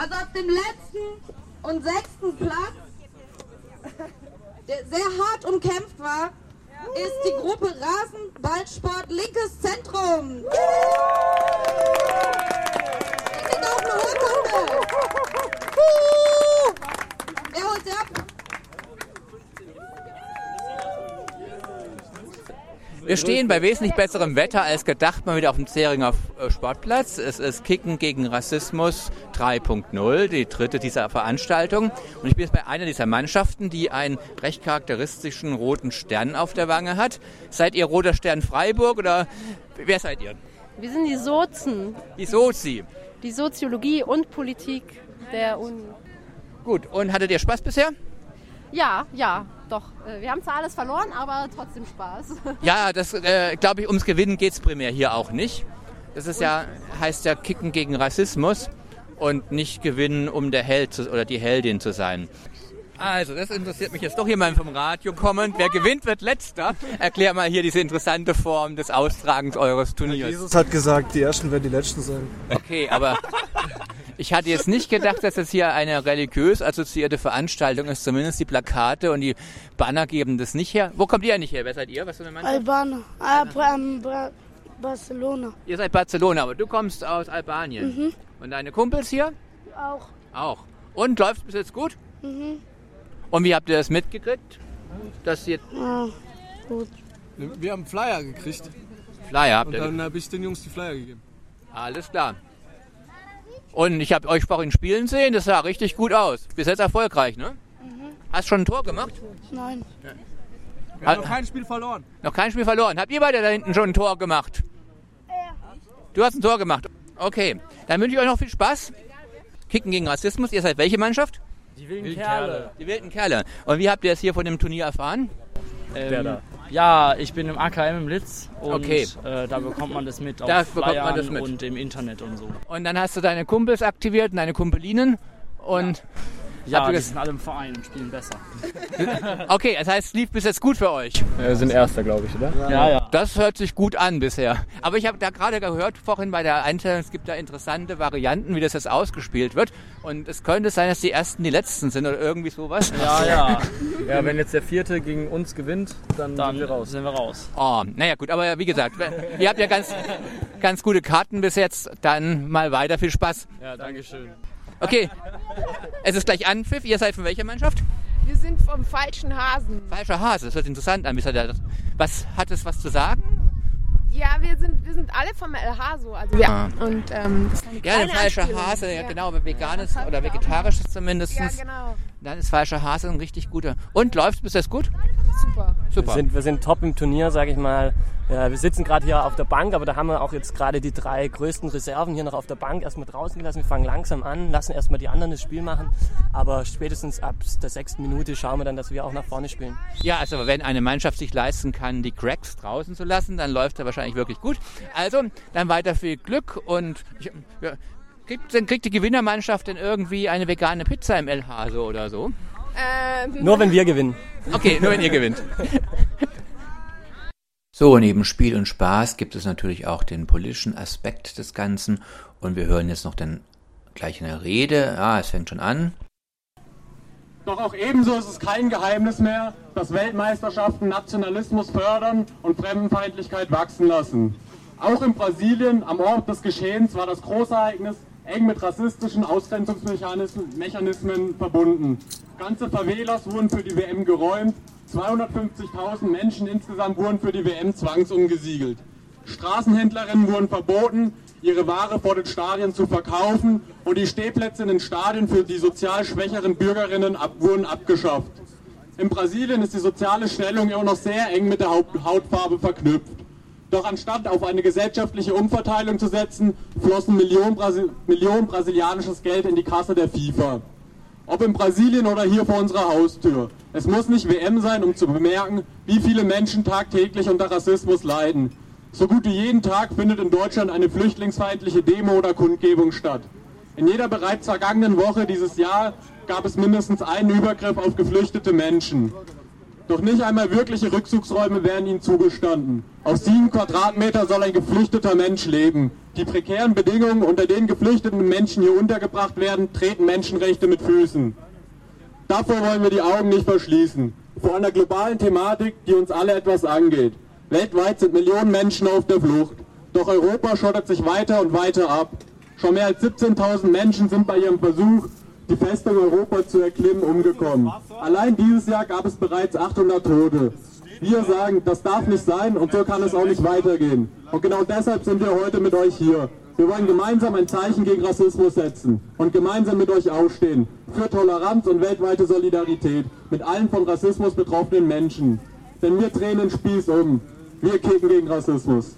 Also auf dem letzten und sechsten Platz, der sehr hart umkämpft war, ist die Gruppe Rasenballsport Linkes Zentrum. Die kriegt auch eine Urkunde. Wer holt sie ab? Wir stehen bei wesentlich besserem Wetter als gedacht mal wieder auf dem Zähringer äh, Sportplatz. Es ist Kicken gegen Rassismus 3.0, die dritte dieser Veranstaltung. Und ich bin jetzt bei einer dieser Mannschaften, die einen recht charakteristischen roten Stern auf der Wange hat. Seid ihr Roter Stern Freiburg oder wer seid ihr? Wir sind die Sozen, Die Sozi. die Soziologie und Politik der Uni. Gut, und hattet ihr Spaß bisher? Ja, ja, doch. Äh, Wir haben zwar alles verloren, aber trotzdem Spaß. Ja, das äh, glaube ich, ums Gewinnen geht es primär hier auch nicht. Das ist ja, heißt ja Kicken gegen Rassismus und nicht gewinnen, um der Held zu, oder die Heldin zu sein. Also, das interessiert mich jetzt doch jemand vom Radio kommend. Wer gewinnt, wird letzter. Erklär mal hier diese interessante Form des Austragens eures Turniers. Jesus hat gesagt, die Ersten werden die Letzten sein. Okay, aber ich hatte jetzt nicht gedacht, dass das hier eine religiös assoziierte Veranstaltung ist. Zumindest die Plakate und die Banner geben das nicht her. Wo kommt ihr nicht her? Wer seid ihr? Was für eine Mannschaft? Albaner. Ah, Bra Bra Barcelona. Ihr seid Barcelona, aber du kommst aus Albanien. Und deine Kumpels hier? Auch. Auch. Und läuft bis jetzt gut? Mhm. Und wie habt ihr das mitgekriegt? Dass ihr Ja, gut. Wir haben Flyer gekriegt Flyer habt und ihr. dann habe ich den Jungs die Flyer gegeben. Alles klar. Und ich habe euch vorhin spielen sehen, das sah richtig gut aus. Bis jetzt erfolgreich, ne? Hast schon ein Tor gemacht? Nein. Wir haben noch kein Spiel verloren. Noch kein Spiel verloren. Habt ihr beide da hinten schon ein Tor gemacht? Du hast ein Tor gemacht. Okay, dann wünsche ich euch noch viel Spaß. Kicken gegen Rassismus. Ihr seid welche Mannschaft? Die wilden Kerle. Die wilden Kerle. Und wie habt ihr es hier von dem Turnier erfahren? Ähm, Ja, ich bin im AKM im Litz und Okay. äh, da bekommt man das mit auf Da bekommt man Flyern das mit. und im Internet und so. Und dann hast du deine Kumpels aktiviert und deine Kumpelinen. Und Ja, Die das- sind alle im Verein und spielen besser. okay, das heißt, es lief bis jetzt gut für euch. Wir sind Erster, glaube ich, oder? Ja, ja. Das hört sich gut an bisher. Aber ich habe da gerade gehört vorhin bei der Einstellung, es gibt da interessante Varianten, wie das jetzt ausgespielt wird. Und es könnte sein, dass die Ersten die Letzten sind oder irgendwie sowas. Ja, ja. Ja, wenn jetzt der Vierte gegen uns gewinnt, dann, Dann sind wir raus. sind wir raus. Oh, naja gut, aber wie gesagt, ihr habt ja ganz, ganz gute Karten bis jetzt. Dann mal weiter, viel Spaß. Ja, danke schön. Okay, es ist gleich Anpfiff. Ihr seid von welcher Mannschaft? Wir sind vom falschen Hasen. Falscher Hase, das hört interessant an. Was hat es was zu sagen? Ja, wir sind, wir sind alle vom LH so. Also wir, Ah. Und ähm, Ja, kleine falscher Anspielung. Hase, ja, genau, veganes Das hab oder vegetarisches Ja, zumindest. genau. Dann ist falscher Hase ein richtig guter. Und läuft bis jetzt gut? Super. Super. Wir sind, wir sind top im Turnier, sage ich mal. Ja, wir sitzen gerade hier auf der Bank, aber da haben wir auch jetzt gerade die drei größten Reserven hier noch auf der Bank erstmal draußen gelassen. Wir fangen langsam an, lassen erstmal die anderen das Spiel machen. Aber spätestens ab der sechsten Minute schauen wir dann, dass wir auch nach vorne spielen. Ja, also wenn eine Mannschaft sich leisten kann, die Cracks draußen zu lassen, dann läuft er wahrscheinlich wirklich gut. Also, dann weiter viel Glück und ich, ja, kriegt, dann kriegt die Gewinnermannschaft denn irgendwie eine vegane Pizza im El Hase oder so? Ähm, Nur wenn wir gewinnen. Okay, nur wenn ihr gewinnt. So, neben Spiel und Spaß gibt es natürlich auch den politischen Aspekt des Ganzen und wir hören jetzt noch dann gleich eine Rede. Ah, es fängt schon an. Doch auch ebenso ist es kein Geheimnis mehr, dass Weltmeisterschaften Nationalismus fördern und Fremdenfeindlichkeit wachsen lassen. Auch in Brasilien, am Ort des Geschehens, war das Großereignis eng mit rassistischen Ausgrenzungsmechanismen Mechanismen verbunden. Ganze Favelas wurden für die WM geräumt, 250.000 Menschen insgesamt wurden für die WM zwangsumgesiegelt. Straßenhändlerinnen wurden verboten, ihre Ware vor den Stadien zu verkaufen und die Stehplätze in den Stadien für die sozial schwächeren Bürgerinnen ab, wurden abgeschafft. In Brasilien ist die soziale Stellung immer noch sehr eng mit der Haut, Hautfarbe verknüpft. Doch anstatt auf eine gesellschaftliche Umverteilung zu setzen, flossen Millionen, Brasi Millionen brasilianisches Geld in die Kasse der FIFA. Ob in Brasilien oder hier vor unserer Haustür. Es muss nicht WM sein, um zu bemerken, wie viele Menschen tagtäglich unter Rassismus leiden. So gut wie jeden Tag findet in Deutschland eine flüchtlingsfeindliche Demo oder Kundgebung statt. In jeder bereits vergangenen Woche dieses Jahr gab es mindestens einen Übergriff auf geflüchtete Menschen. Doch nicht einmal wirkliche Rückzugsräume werden ihnen zugestanden. Auf sieben Quadratmeter soll ein geflüchteter Mensch leben. Die prekären Bedingungen, unter denen geflüchteten Menschen hier untergebracht werden, treten Menschenrechte mit Füßen. Davor wollen wir die Augen nicht verschließen. Vor einer globalen Thematik, die uns alle etwas angeht. Weltweit sind Millionen Menschen auf der Flucht. Doch Europa schottet sich weiter und weiter ab. Schon mehr als 17.000 Menschen sind bei ihrem Versuch, die Festung Europa zu erklimmen, umgekommen. Allein dieses Jahr gab es bereits 800 Tote. Wir sagen, das darf nicht sein und so kann es auch nicht weitergehen. Und genau deshalb sind wir heute mit euch hier. Wir wollen gemeinsam ein Zeichen gegen Rassismus setzen und gemeinsam mit euch aufstehen für Toleranz und weltweite Solidarität mit allen von Rassismus betroffenen Menschen. Denn wir drehen den Spieß um. Wir kicken gegen Rassismus.